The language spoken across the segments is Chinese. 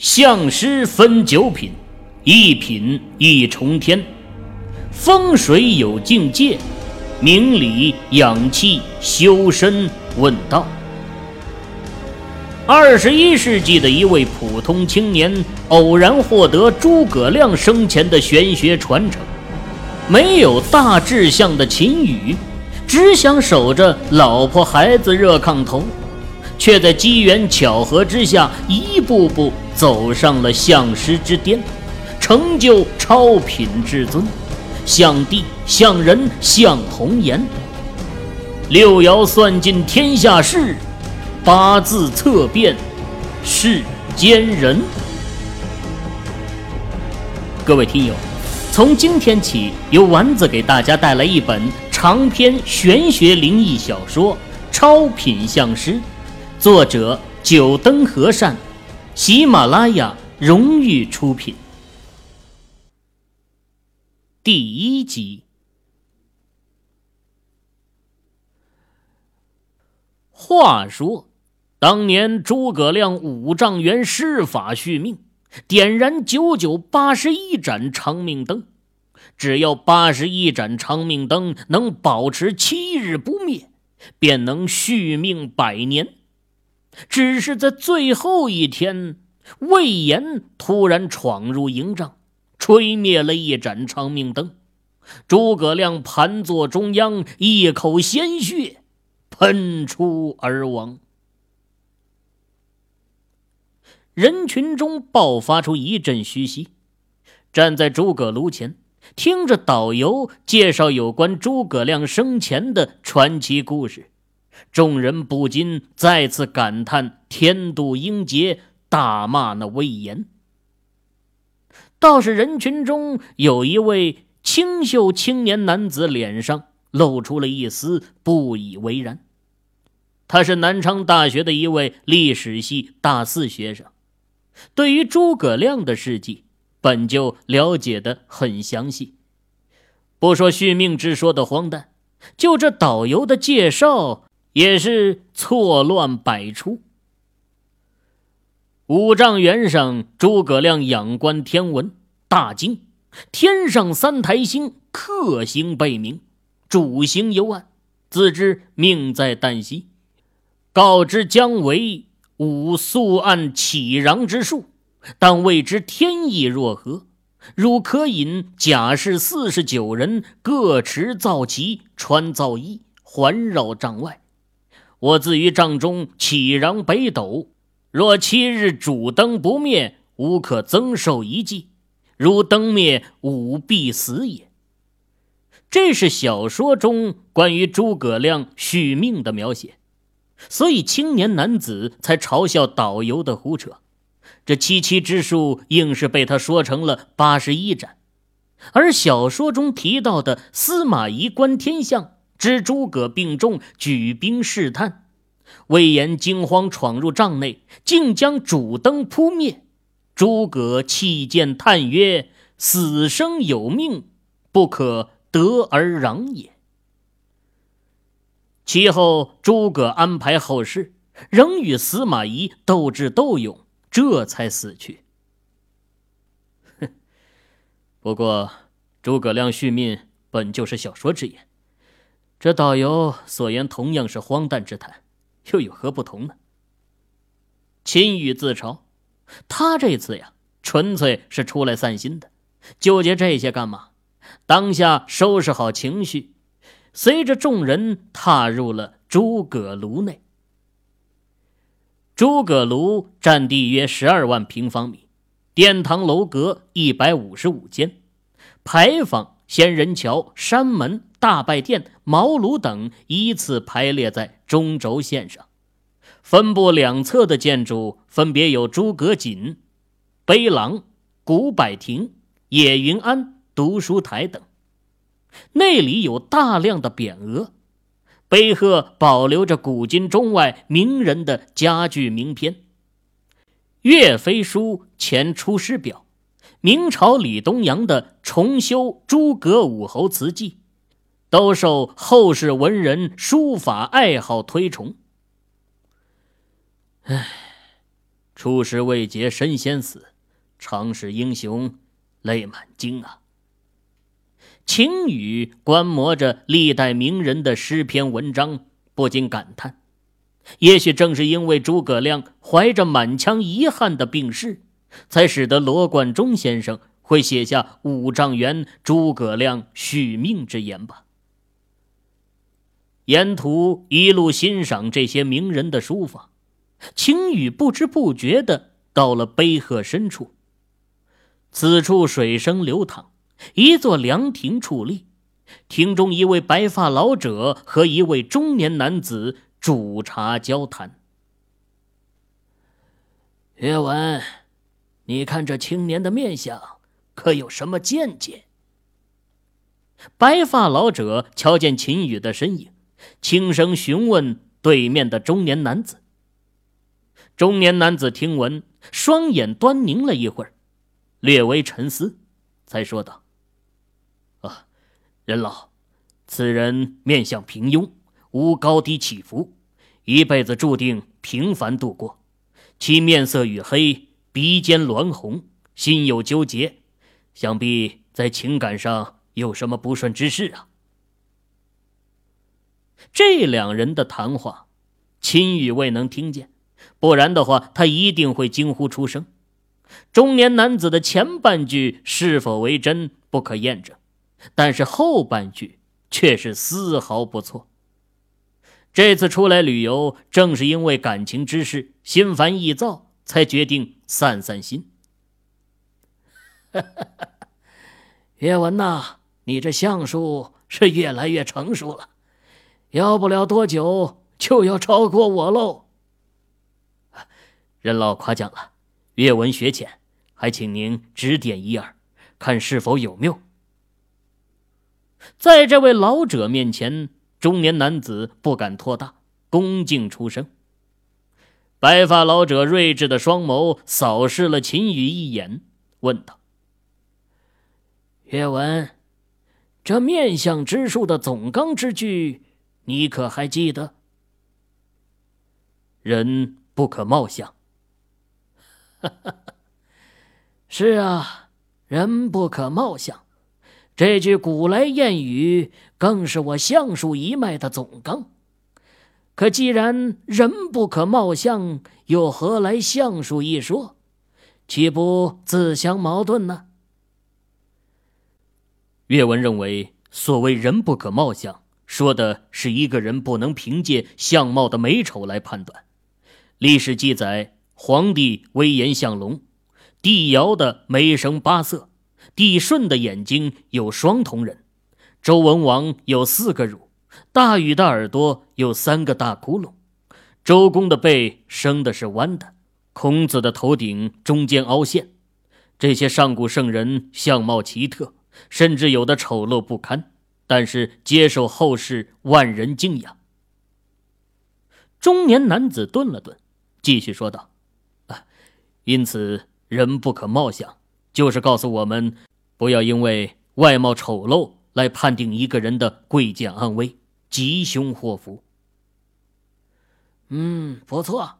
相师分九品，一品一重天。风水有境界，明理养气修身问道。二十一世纪的一位普通青年，偶然获得诸葛亮生前的玄学传承，没有大志向的秦羽，只想守着老婆孩子热炕头。却在机缘巧合之下，一步步走上了相师之巅，成就超品至尊，相帝、相人、相红颜。六爻算尽天下事，八字测遍世间人。各位听友，从今天起，由丸子给大家带来一本长篇玄学灵异小说《超品相师》。作者：九灯和善，喜马拉雅荣誉出品。第一集。话说，当年诸葛亮五丈原施法续命，点燃九九八十一盏长命灯，只要八十一盏长命灯能保持七日不灭，便能续命百年。只是在最后一天，魏延突然闯入营帐，吹灭了一盏长命灯。诸葛亮盘坐中央，一口鲜血喷出而亡。人群中爆发出一阵嘘唏。站在诸葛庐前，听着导游介绍有关诸葛亮生前的传奇故事。众人不禁再次感叹天妒英杰，大骂那魏延。倒是人群中有一位清秀青年男子，脸上露出了一丝不以为然。他是南昌大学的一位历史系大四学生，对于诸葛亮的事迹本就了解的很详细。不说续命之说的荒诞，就这导游的介绍。也是错乱百出。五丈原上，诸葛亮仰观天文，大惊：天上三台星，克星背明，主星幽暗，自知命在旦夕。告知姜维五宿暗启禳之术，但未知天意若何。汝可引甲士四十九人，各持皂旗，穿皂衣，环绕帐外。我自于帐中启禳北斗，若七日主灯不灭，吾可增寿一计；如灯灭，吾必死也。这是小说中关于诸葛亮续命的描写，所以青年男子才嘲笑导游的胡扯。这七七之数硬是被他说成了八十一斩，而小说中提到的司马懿观天象。知诸葛病重，举兵试探。魏延惊慌闯入帐内，竟将主灯扑灭。诸葛弃剑叹曰：“死生有命，不可得而攘也。”其后，诸葛安排后事，仍与司马懿斗智斗勇，这才死去。哼！不过，诸葛亮续命本就是小说之言。这导游所言同样是荒诞之谈，又有何不同呢？秦羽自嘲，他这次呀，纯粹是出来散心的，纠结这些干嘛？当下收拾好情绪，随着众人踏入了诸葛庐内。诸葛庐占地约十二万平方米，殿堂楼阁一百五十五间，牌坊、仙人桥、山门。大拜殿、茅庐等依次排列在中轴线上，分布两侧的建筑分别有诸葛瑾、碑廊、古柏亭、野云庵读书台等。内里有大量的匾额，碑刻保留着古今中外名人的家具名篇，《岳飞书》前《出师表》，明朝李东阳的《重修诸葛武侯祠记》。都受后世文人书法爱好推崇。唉，出师未捷身先死，常使英雄泪满襟啊！秦羽观摩着历代名人的诗篇文章，不禁感叹：也许正是因为诸葛亮怀着满腔遗憾的病逝，才使得罗贯中先生会写下“五丈原诸葛亮续命”之言吧。沿途一路欣赏这些名人的书法，秦雨不知不觉的到了碑壑深处。此处水声流淌，一座凉亭矗立，亭中一位白发老者和一位中年男子煮茶交谈。岳文，你看这青年的面相，可有什么见解？白发老者瞧见秦羽的身影。轻声询问对面的中年男子。中年男子听闻，双眼端凝了一会儿，略微沉思，才说道：“啊，任老，此人面相平庸，无高低起伏，一辈子注定平凡度过。其面色与黑，鼻尖鸾红，心有纠结，想必在情感上有什么不顺之事啊。”这两人的谈话，秦羽未能听见，不然的话，他一定会惊呼出声。中年男子的前半句是否为真不可验证，但是后半句却是丝毫不错。这次出来旅游，正是因为感情之事，心烦意躁，才决定散散心。岳文呐，你这相术是越来越成熟了。要不了多久就要超过我喽。任老夸奖了，阅文学浅，还请您指点一二，看是否有谬。在这位老者面前，中年男子不敢托大，恭敬出声。白发老者睿智的双眸扫视了秦羽一眼，问道：“阅文，这面相之术的总纲之句。”你可还记得？人不可貌相。是啊，人不可貌相，这句古来谚语更是我相术一脉的总纲。可既然人不可貌相，又何来相术一说？岂不自相矛盾呢？岳文认为，所谓“人不可貌相”。说的是一个人不能凭借相貌的美丑来判断。历史记载，皇帝威严像龙，帝尧的眉生八色，帝舜的眼睛有双瞳仁，周文王有四个乳，大禹的耳朵有三个大窟窿，周公的背生的是弯的，孔子的头顶中间凹陷。这些上古圣人相貌奇特，甚至有的丑陋不堪。但是接受后世万人敬仰。中年男子顿了顿，继续说道：“啊，因此人不可貌相，就是告诉我们，不要因为外貌丑陋来判定一个人的贵贱安危、吉凶祸福。”嗯，不错，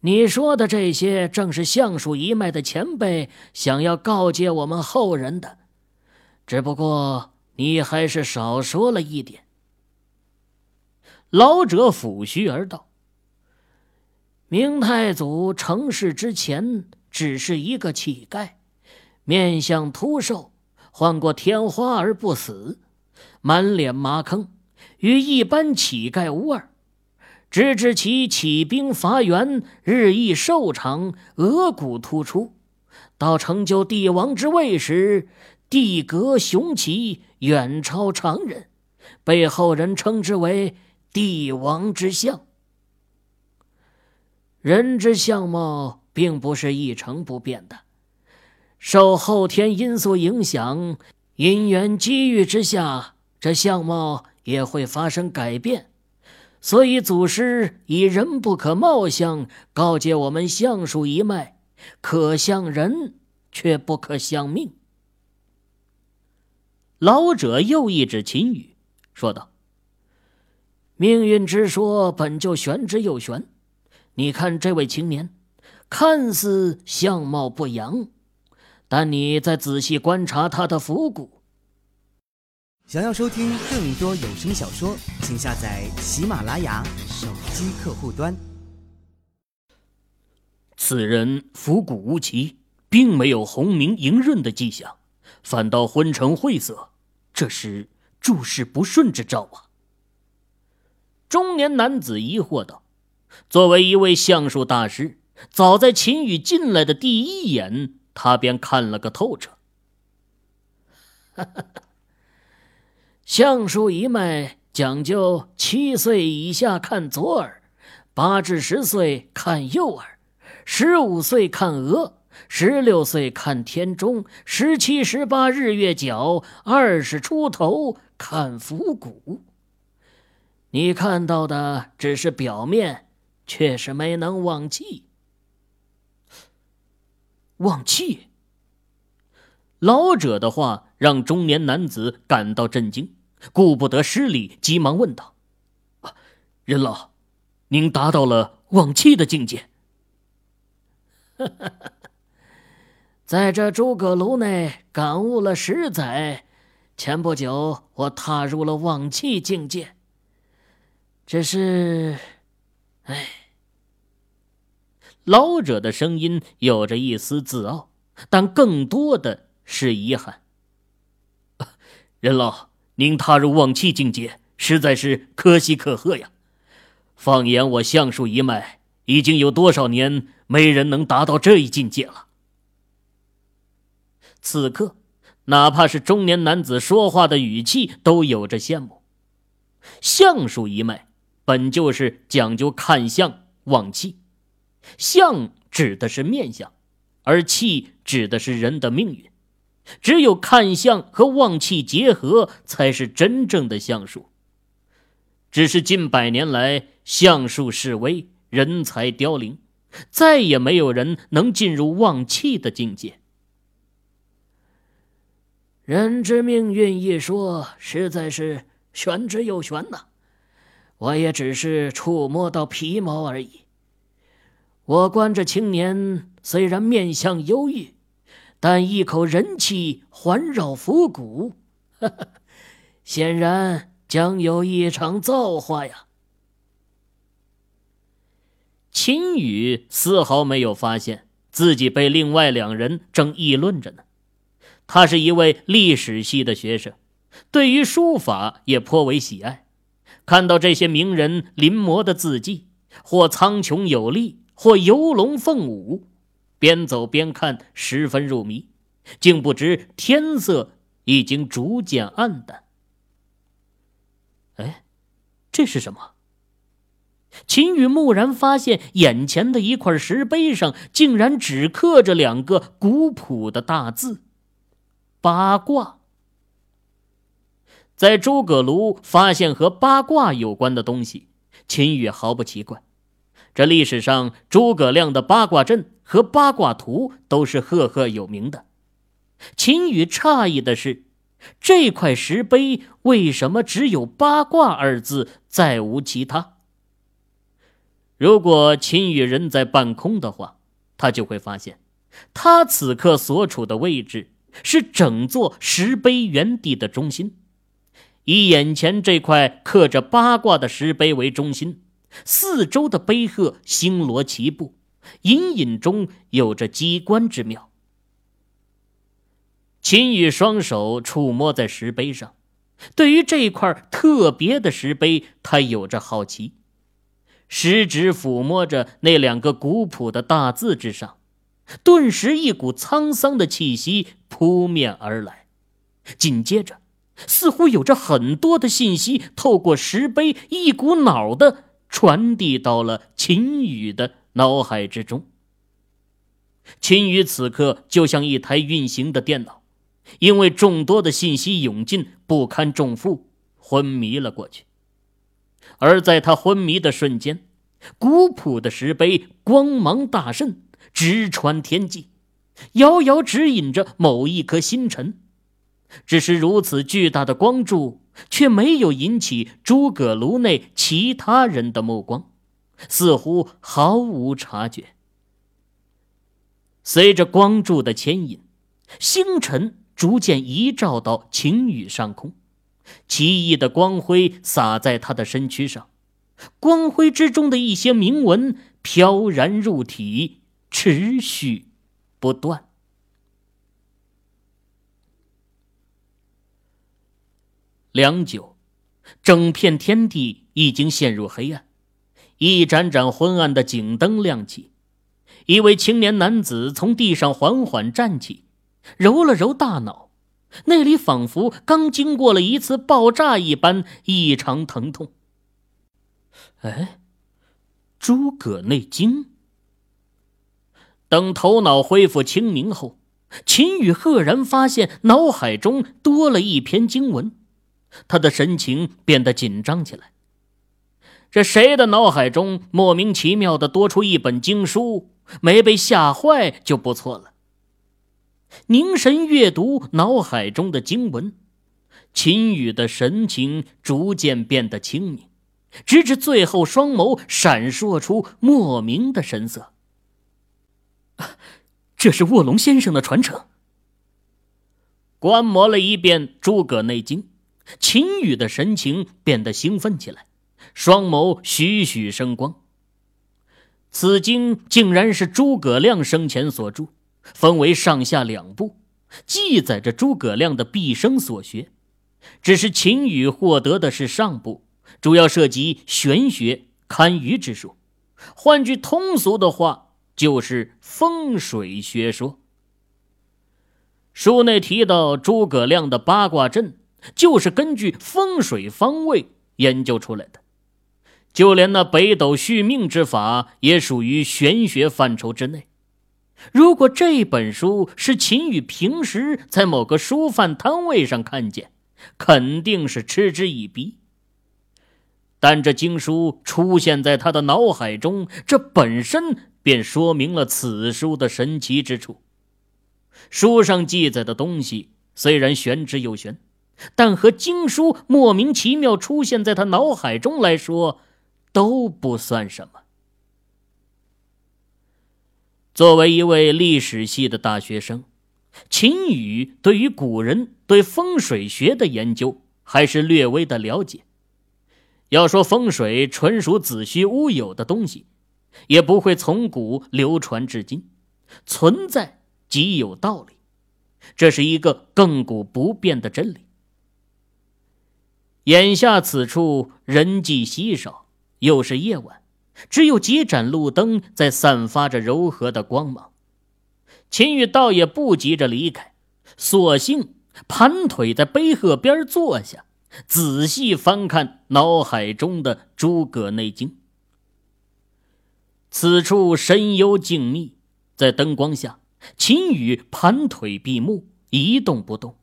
你说的这些正是相术一脉的前辈想要告诫我们后人的，只不过。你还是少说了一点。老者抚须而道：“明太祖成事之前，只是一个乞丐，面相秃瘦，患过天花而不死，满脸麻坑，与一般乞丐无二。直至其起兵伐袁，日益瘦长，额骨突出，到成就帝王之位时。”地格雄奇，远超常人，被后人称之为“帝王之相”。人之相貌并不是一成不变的，受后天因素影响，因缘机遇之下，这相貌也会发生改变。所以祖师以“人不可貌相”告诫我们相术一脉，可相人，却不可相命。老者又一指秦羽，说道：“命运之说本就玄之又玄。你看这位青年，看似相貌不扬，但你再仔细观察他的腹骨。想要收听更多有声小说，请下载喜马拉雅手机客户端。此人腹骨无奇，并没有红明莹润的迹象，反倒昏沉晦涩，这是诸事不顺之兆啊！中年男子疑惑道：“作为一位相术大师，早在秦羽进来的第一眼，他便看了个透彻。相术一脉讲究七岁以下看左耳，八至十岁看右耳。”十五岁看额，十六岁看天中，十七、十八日月角，二十出头看腹骨。你看到的只是表面，却是没能忘气。忘气。老者的话让中年男子感到震惊，顾不得失礼，急忙问道：“任老，您达到了忘气的境界？”哈哈 在这诸葛庐内感悟了十载，前不久我踏入了忘气境界。只是，哎，老者的声音有着一丝自傲，但更多的是遗憾。任老，您踏入忘气境界，实在是可喜可贺呀！放眼我相术一脉，已经有多少年？没人能达到这一境界了。此刻，哪怕是中年男子说话的语气都有着羡慕。相术一脉本就是讲究看相望气，相指的是面相，而气指的是人的命运。只有看相和望气结合，才是真正的相术。只是近百年来，相术式微，人才凋零。再也没有人能进入望气的境界。人之命运一说，实在是玄之又玄呐。我也只是触摸到皮毛而已。我观这青年，虽然面相忧郁，但一口人气环绕腹骨，显然将有一场造化呀。秦羽丝毫没有发现自己被另外两人正议论着呢。他是一位历史系的学生，对于书法也颇为喜爱。看到这些名人临摹的字迹，或苍穹有力，或游龙凤舞，边走边看，十分入迷，竟不知天色已经逐渐暗淡。哎，这是什么？秦羽蓦然发现，眼前的一块石碑上竟然只刻着两个古朴的大字“八卦”。在诸葛庐发现和八卦有关的东西，秦羽毫不奇怪。这历史上诸葛亮的八卦阵和八卦图都是赫赫有名的。秦羽诧异的是，这块石碑为什么只有“八卦”二字，再无其他？如果秦羽人在半空的话，他就会发现，他此刻所处的位置是整座石碑原地的中心，以眼前这块刻着八卦的石碑为中心，四周的碑鹤星罗棋布，隐隐中有着机关之妙。秦羽双手触摸在石碑上，对于这块特别的石碑，他有着好奇。食指抚摸着那两个古朴的大字之上，顿时一股沧桑的气息扑面而来。紧接着，似乎有着很多的信息透过石碑一股脑的传递到了秦羽的脑海之中。秦羽此刻就像一台运行的电脑，因为众多的信息涌进，不堪重负，昏迷了过去。而在他昏迷的瞬间，古朴的石碑光芒大盛，直穿天际，遥遥指引着某一颗星辰。只是如此巨大的光柱，却没有引起诸葛庐内其他人的目光，似乎毫无察觉。随着光柱的牵引，星辰逐渐移照到晴雨上空，奇异的光辉洒在他的身躯上，光辉之中的一些铭文飘然入体，持续不断。良久，整片天地已经陷入黑暗，一盏盏昏暗的警灯亮起。一位青年男子从地上缓缓站起，揉了揉大脑，那里仿佛刚经过了一次爆炸一般异常疼痛。哎，诸葛内经。等头脑恢复清明后，秦羽赫然发现脑海中多了一篇经文，他的神情变得紧张起来。这谁的脑海中莫名其妙的多出一本经书？没被吓坏就不错了。凝神阅读脑海中的经文，秦羽的神情逐渐变得清明，直至最后双眸闪烁出莫名的神色。这是卧龙先生的传承。观摩了一遍《诸葛内经》，秦羽的神情变得兴奋起来，双眸徐徐生光。此经竟然是诸葛亮生前所著，分为上下两部，记载着诸葛亮的毕生所学。只是秦羽获得的是上部，主要涉及玄学、堪舆之术，换句通俗的话，就是风水学说。书内提到诸葛亮的八卦阵，就是根据风水方位研究出来的。就连那北斗续命之法也属于玄学范畴之内。如果这本书是秦羽平时在某个书贩摊位上看见，肯定是嗤之以鼻。但这经书出现在他的脑海中，这本身便说明了此书的神奇之处。书上记载的东西虽然玄之又玄，但和经书莫名其妙出现在他脑海中来说，都不算什么。作为一位历史系的大学生，秦羽对于古人对风水学的研究还是略微的了解。要说风水纯属子虚乌有的东西，也不会从古流传至今，存在极有道理，这是一个亘古不变的真理。眼下此处人迹稀少。又是夜晚，只有几盏路灯在散发着柔和的光芒。秦羽倒也不急着离开，索性盘腿在碑鹤边坐下，仔细翻看脑海中的《诸葛内经》。此处深幽静谧，在灯光下，秦羽盘腿闭目，一动不动，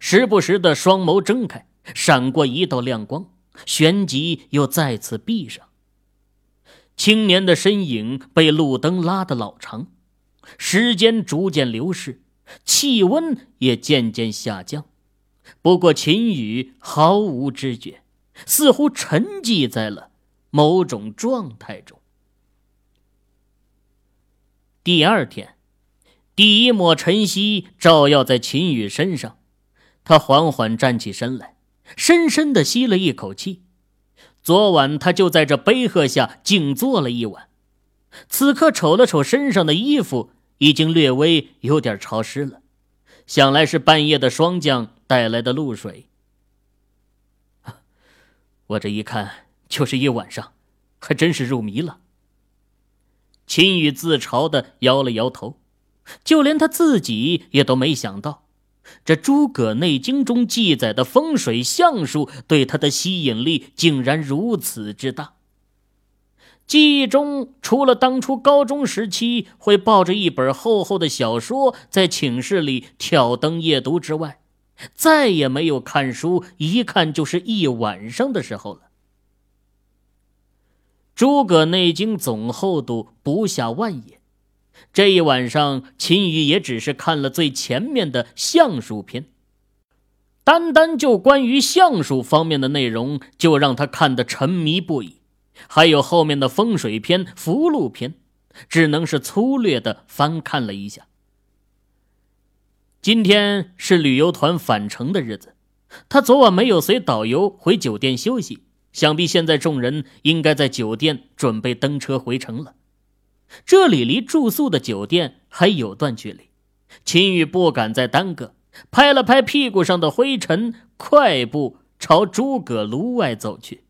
时不时的双眸睁开，闪过一道亮光。旋即又再次闭上。青年的身影被路灯拉得老长，时间逐渐流逝，气温也渐渐下降。不过秦羽毫无知觉，似乎沉寂在了某种状态中。第二天，第一抹晨曦照耀在秦羽身上，他缓缓站起身来。深深的吸了一口气，昨晚他就在这碑鹤下静坐了一晚，此刻瞅了瞅身上的衣服，已经略微有点潮湿了，想来是半夜的霜降带来的露水。我这一看就是一晚上，还真是入迷了。秦羽自嘲的摇了摇头，就连他自己也都没想到。这《诸葛内经》中记载的风水相术，对他的吸引力竟然如此之大。记忆中，除了当初高中时期会抱着一本厚厚的小说在寝室里挑灯夜读之外，再也没有看书一看就是一晚上的时候了。《诸葛内经》总厚度不下万页。这一晚上，秦羽也只是看了最前面的相术篇，单单就关于相术方面的内容，就让他看得沉迷不已。还有后面的风水篇、福禄篇，只能是粗略的翻看了一下。今天是旅游团返程的日子，他昨晚没有随导游回酒店休息，想必现在众人应该在酒店准备登车回城了。这里离住宿的酒店还有段距离，秦宇不敢再耽搁，拍了拍屁股上的灰尘，快步朝诸葛庐外走去。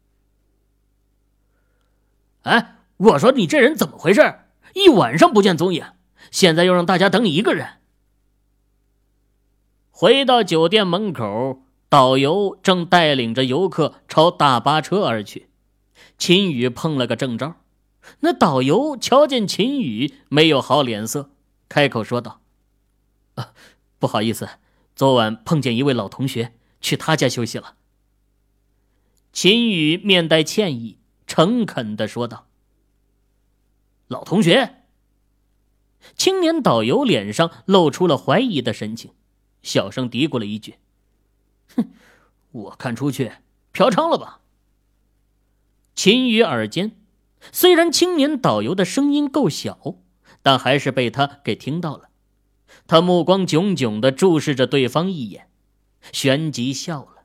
哎，我说你这人怎么回事？一晚上不见踪影，现在又让大家等你一个人。回到酒店门口，导游正带领着游客朝大巴车而去。秦宇碰了个正着，那导游瞧见秦宇没有好脸色，开口说道：“啊，不好意思，昨晚碰见一位老同学，去他家休息了。”秦宇面带歉意，诚恳的说道：“老同学。”青年导游脸上露出了怀疑的神情。小声嘀咕了一句：“哼，我看出去嫖娼了吧？”秦宇耳尖，虽然青年导游的声音够小，但还是被他给听到了。他目光炯炯的注视着对方一眼，旋即笑了。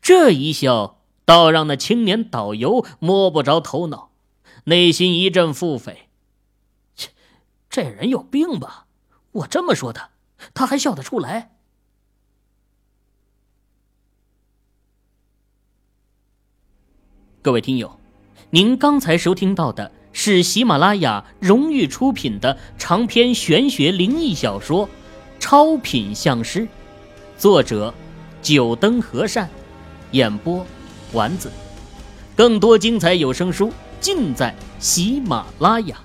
这一笑，倒让那青年导游摸不着头脑，内心一阵腹诽：“切，这人有病吧？我这么说他，他还笑得出来？”各位听友，您刚才收听到的是喜马拉雅荣誉出品的长篇玄学灵异小说《超品相师》，作者：九灯和善，演播：丸子。更多精彩有声书尽在喜马拉雅。